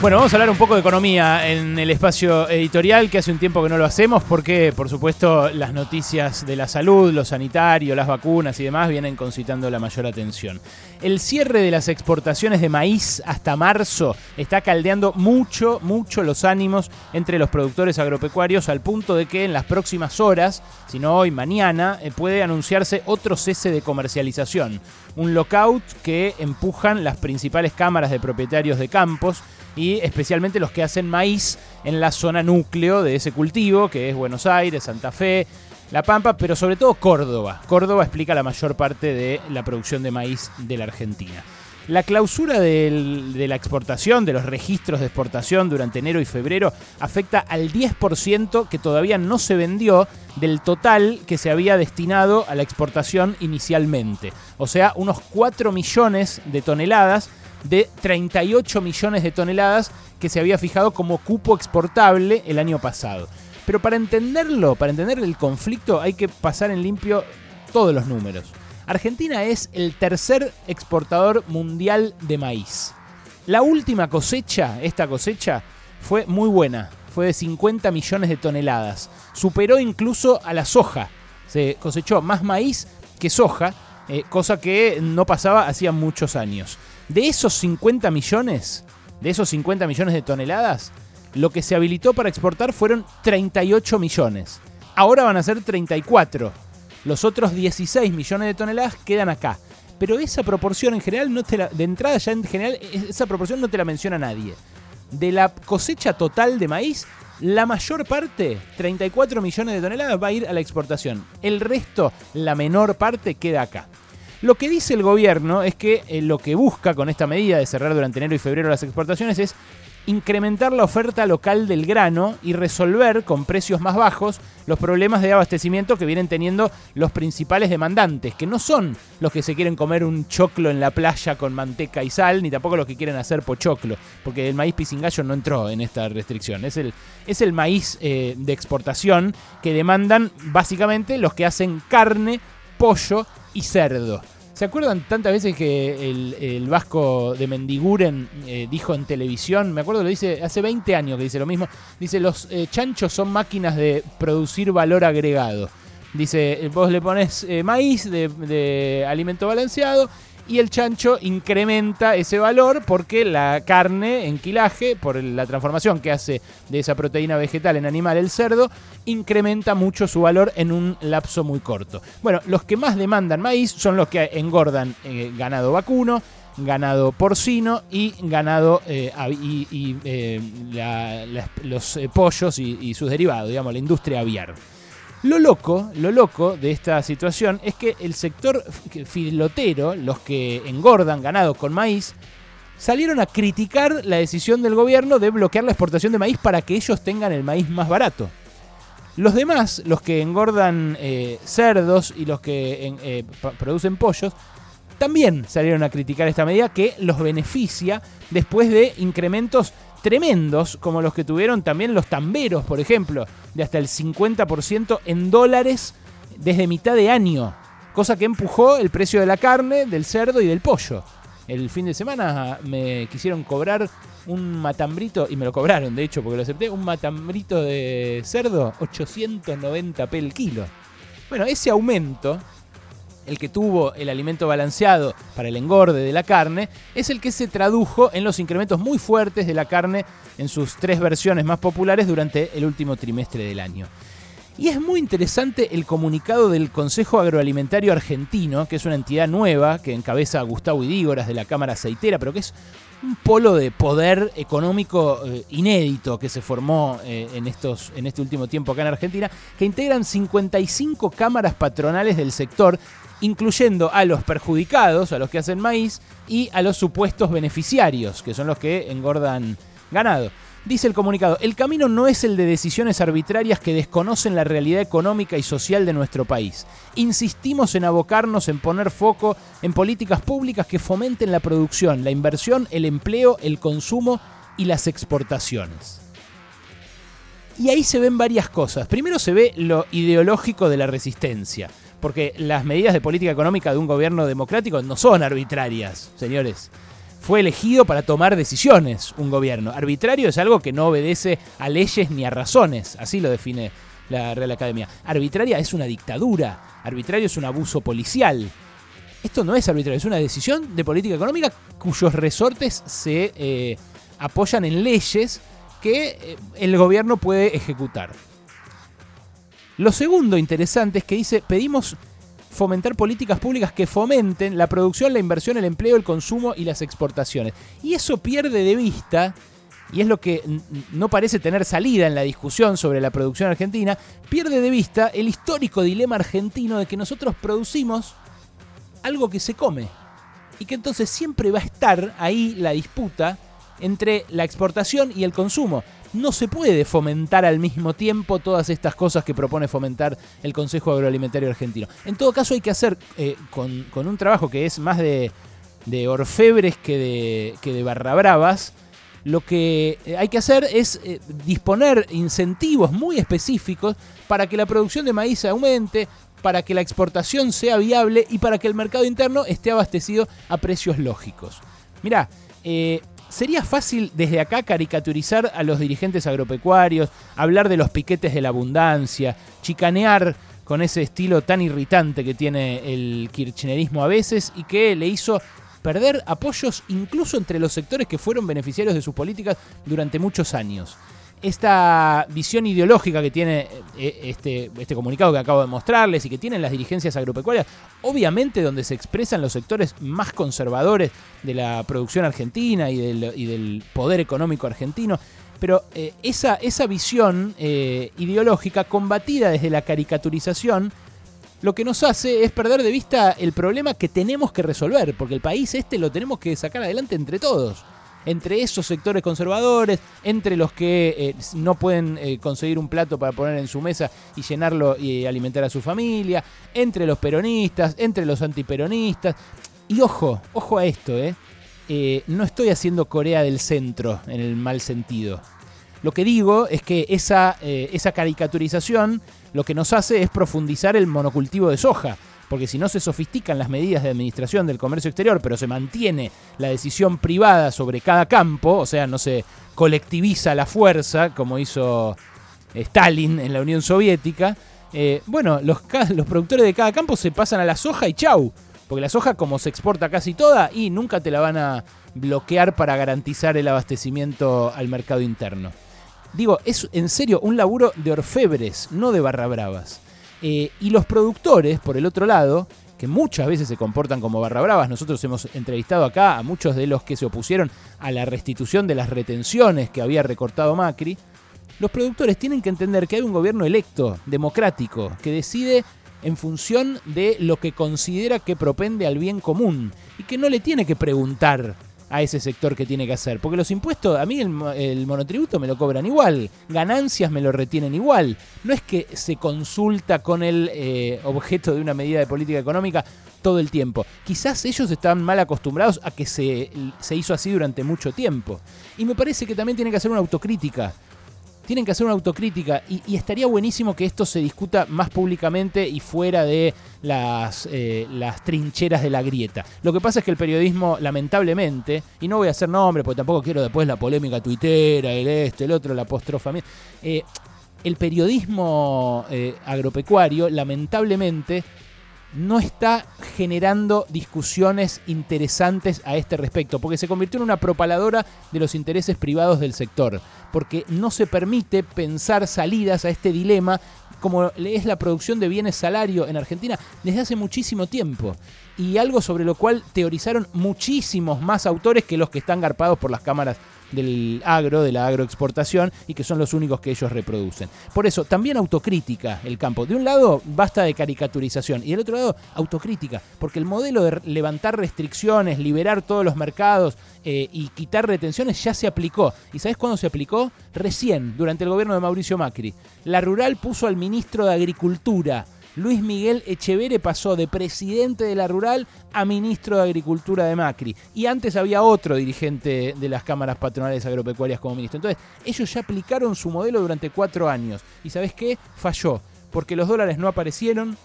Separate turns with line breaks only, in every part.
Bueno, vamos a hablar un poco de economía en el espacio editorial, que hace un tiempo que no lo hacemos, porque, por supuesto, las noticias de la salud, lo sanitario, las vacunas y demás vienen concitando la mayor atención. El cierre de las exportaciones de maíz hasta marzo está caldeando mucho, mucho los ánimos entre los productores agropecuarios, al punto de que en las próximas horas, si no hoy, mañana, eh, puede anunciarse otro cese de comercialización. Un lockout que empujan las principales cámaras de propietarios de campos y especialmente los que hacen maíz en la zona núcleo de ese cultivo, que es Buenos Aires, Santa Fe, La Pampa, pero sobre todo Córdoba. Córdoba explica la mayor parte de la producción de maíz de la Argentina. La clausura de la exportación, de los registros de exportación durante enero y febrero, afecta al 10% que todavía no se vendió del total que se había destinado a la exportación inicialmente. O sea, unos 4 millones de toneladas de 38 millones de toneladas que se había fijado como cupo exportable el año pasado. Pero para entenderlo, para entender el conflicto, hay que pasar en limpio todos los números. Argentina es el tercer exportador mundial de maíz. La última cosecha, esta cosecha, fue muy buena, fue de 50 millones de toneladas. Superó incluso a la soja. Se cosechó más maíz que soja, eh, cosa que no pasaba hacía muchos años. De esos 50 millones, de esos 50 millones de toneladas, lo que se habilitó para exportar fueron 38 millones. Ahora van a ser 34. Los otros 16 millones de toneladas quedan acá. Pero esa proporción en general, no te de entrada ya en general, esa proporción no te la menciona nadie. De la cosecha total de maíz, la mayor parte, 34 millones de toneladas, va a ir a la exportación. El resto, la menor parte, queda acá. Lo que dice el gobierno es que eh, lo que busca con esta medida de cerrar durante enero y febrero las exportaciones es incrementar la oferta local del grano y resolver con precios más bajos los problemas de abastecimiento que vienen teniendo los principales demandantes, que no son los que se quieren comer un choclo en la playa con manteca y sal, ni tampoco los que quieren hacer pochoclo, porque el maíz pisingallo no entró en esta restricción. Es el, es el maíz eh, de exportación que demandan básicamente los que hacen carne, pollo y cerdo. ¿Se acuerdan tantas veces que el, vasco de Mendiguren eh, dijo en televisión? Me acuerdo, lo dice hace 20 años que dice lo mismo. Dice, los eh, chanchos son máquinas de producir valor agregado. Dice, vos le pones eh, maíz de alimento balanceado y el chancho incrementa ese valor porque la carne en quilaje, por la transformación que hace de esa proteína vegetal en animal el cerdo, incrementa mucho su valor en un lapso muy corto. Bueno, los que más demandan maíz son los que engordan eh, ganado vacuno, ganado porcino y ganado eh, y, eh, los pollos y, y sus derivados, digamos, la industria aviar. Lo loco, lo loco de esta situación es que el sector filotero, los que engordan ganado con maíz, salieron a criticar la decisión del gobierno de bloquear la exportación de maíz para que ellos tengan el maíz más barato. Los demás, los que engordan eh, cerdos y los que eh, producen pollos, también salieron a criticar esta medida que los beneficia después de incrementos tremendos como los que tuvieron también los tamberos, por ejemplo, de hasta el 50% en dólares desde mitad de año, cosa que empujó el precio de la carne, del cerdo y del pollo. El fin de semana me quisieron cobrar un matambrito, y me lo cobraron de hecho porque lo acepté, un matambrito de cerdo, 890p el kilo. Bueno, ese aumento el que tuvo el alimento balanceado para el engorde de la carne, es el que se tradujo en los incrementos muy fuertes de la carne en sus tres versiones más populares durante el último trimestre del año. Y es muy interesante el comunicado del Consejo Agroalimentario Argentino, que es una entidad nueva que encabeza a Gustavo Idígoras de la Cámara Aceitera, pero que es un polo de poder económico eh, inédito que se formó eh, en, estos, en este último tiempo acá en Argentina, que integran 55 cámaras patronales del sector incluyendo a los perjudicados, a los que hacen maíz, y a los supuestos beneficiarios, que son los que engordan ganado. Dice el comunicado, el camino no es el de decisiones arbitrarias que desconocen la realidad económica y social de nuestro país. Insistimos en abocarnos en poner foco en políticas públicas que fomenten la producción, la inversión, el empleo, el consumo y las exportaciones. Y ahí se ven varias cosas. Primero se ve lo ideológico de la resistencia porque las medidas de política económica de un gobierno democrático no son arbitrarias, señores. fue elegido para tomar decisiones un gobierno. Arbitrario es algo que no obedece a leyes ni a razones, así lo define la Real Academia. Arbitraria es una dictadura, arbitrario es un abuso policial. Esto no es arbitrario, es una decisión de política económica cuyos resortes se eh, apoyan en leyes que eh, el gobierno puede ejecutar. Lo segundo interesante es que dice, pedimos fomentar políticas públicas que fomenten la producción, la inversión, el empleo, el consumo y las exportaciones. Y eso pierde de vista, y es lo que no parece tener salida en la discusión sobre la producción argentina, pierde de vista el histórico dilema argentino de que nosotros producimos algo que se come. Y que entonces siempre va a estar ahí la disputa entre la exportación y el consumo no se puede fomentar al mismo tiempo todas estas cosas que propone fomentar el Consejo Agroalimentario Argentino. En todo caso hay que hacer eh, con, un trabajo que es más de, orfebres que de, que de barra bravas, lo que eh, hay que hacer es eh, disponer incentivos muy específicos para que la producción de maíz aumente, para que la exportación sea viable y para que el mercado interno esté abastecido a precios lógicos. Mirá, Sería fácil desde acá caricaturizar a los dirigentes agropecuarios, hablar de los piquetes de la abundancia, chicanear con ese estilo tan irritante que tiene el kirchnerismo a veces y que le hizo perder apoyos incluso entre los sectores que fueron beneficiarios de sus políticas durante muchos años esta visión ideológica que tiene eh, este, este comunicado que acabo de mostrarles y que tienen las dirigencias agropecuarias, obviamente donde se expresan los sectores más conservadores de la producción argentina y del, poder económico argentino, pero eh, esa, esa, visión eh, ideológica combatida desde la caricaturización, lo que nos hace es perder de vista el problema que tenemos que resolver, porque el país este lo tenemos que sacar adelante entre todos entre esos sectores conservadores, entre los que eh, no pueden eh, conseguir un plato para poner en su mesa y llenarlo y alimentar a su familia, entre los peronistas, entre los antiperonistas. Y ojo, ojo a esto, ¿eh? eh no estoy haciendo Corea del Centro en el mal sentido. Lo que digo es que esa, esa caricaturización lo que nos hace es profundizar el monocultivo de soja porque si no se sofistican las medidas de administración del comercio exterior, pero se mantiene la decisión privada sobre cada campo, o sea, no se colectiviza la fuerza, como hizo Stalin en la Unión Soviética, eh, bueno, los, los productores de cada campo se pasan a la soja y chau. Porque la soja, como se exporta casi toda, y nunca te la van a bloquear para garantizar el abastecimiento al mercado interno. Digo, es en serio un laburo de orfebres, no de barra bravas. Eh, y los productores, por el otro lado, que muchas veces se comportan como barra bravas. Nosotros hemos entrevistado acá a muchos de los que se opusieron a la restitución de las retenciones que había recortado Macri. Los productores tienen que entender que hay un gobierno electo, democrático, que decide en función de lo que considera que propende al bien común y que no le tiene que preguntar a ese sector que tiene que hacer. Porque los impuestos, a mí el, monotributo me lo cobran igual, ganancias me lo retienen igual. No es que se consulta con el eh, objeto de una medida de política económica todo el tiempo. Quizás ellos están mal acostumbrados a que se, se hizo así durante mucho tiempo. Y me parece que también tienen que hacer una autocrítica tienen que hacer una autocrítica y, estaría buenísimo que esto se discuta más públicamente y fuera de las, eh, las trincheras de la grieta. Lo que pasa es que el periodismo, lamentablemente, y no voy a hacer nombre porque tampoco quiero después la polémica tuitera, el este, el otro, la apostrofa, eh, el periodismo eh, agropecuario, lamentablemente, no está generando discusiones interesantes a este respecto, porque se convirtió en una propaladora de los intereses privados del sector, porque no se permite pensar salidas a este dilema como es la producción de bienes salario en Argentina desde hace muchísimo tiempo. Y algo sobre lo cual teorizaron muchísimos más autores que los que están garpados por las cámaras del agro, de la agroexportación, y que son los únicos que ellos reproducen. Por eso, también autocrítica el campo. De un lado, basta de caricaturización, y del otro lado, autocrítica, porque el modelo de levantar restricciones, liberar todos los mercados eh, y quitar retenciones ya se aplicó. ¿Y sabes cuándo se aplicó? Recién, durante el gobierno de Mauricio Macri. La Rural puso al ministro de Agricultura Luis Miguel Echevere pasó de presidente de la rural a ministro de Agricultura de Macri. Y antes había otro dirigente de las cámaras patronales agropecuarias como ministro. Entonces, ellos ya aplicaron su modelo durante cuatro años. ¿Y sabes qué? Falló. Porque los dólares no aparecieron,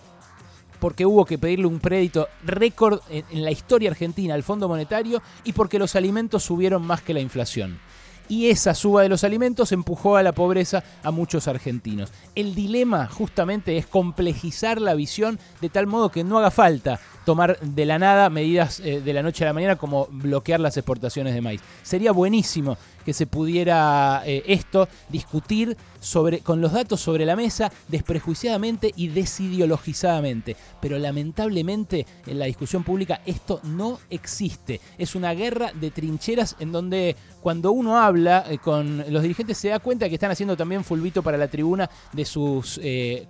porque hubo que pedirle un crédito récord en la historia argentina al Fondo Monetario y porque los alimentos subieron más que la inflación y esa suba de los alimentos empujó a la pobreza a muchos argentinos. El dilema justamente es complejizar la visión de tal modo que no haga falta tomar de la nada medidas eh, de la noche a la mañana como bloquear las exportaciones de maíz. Sería buenísimo que se pudiera eh, esto discutir sobre, con los datos sobre la mesa desprejuiciadamente y desideologizadamente. Pero lamentablemente en la discusión pública esto no existe. Es una guerra de trincheras en donde cuando uno habla eh, con los dirigentes se da cuenta que están haciendo también fulbito para la tribuna de sus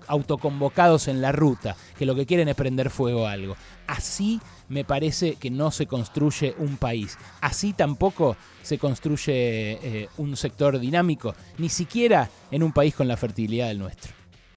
autoconvocados en la ruta, que lo que quieren es prender fuego a algo. Así me parece que no se construye un país. Así tampoco se construye eh, un sector dinámico, ni siquiera en un país con la fertilidad del nuestro.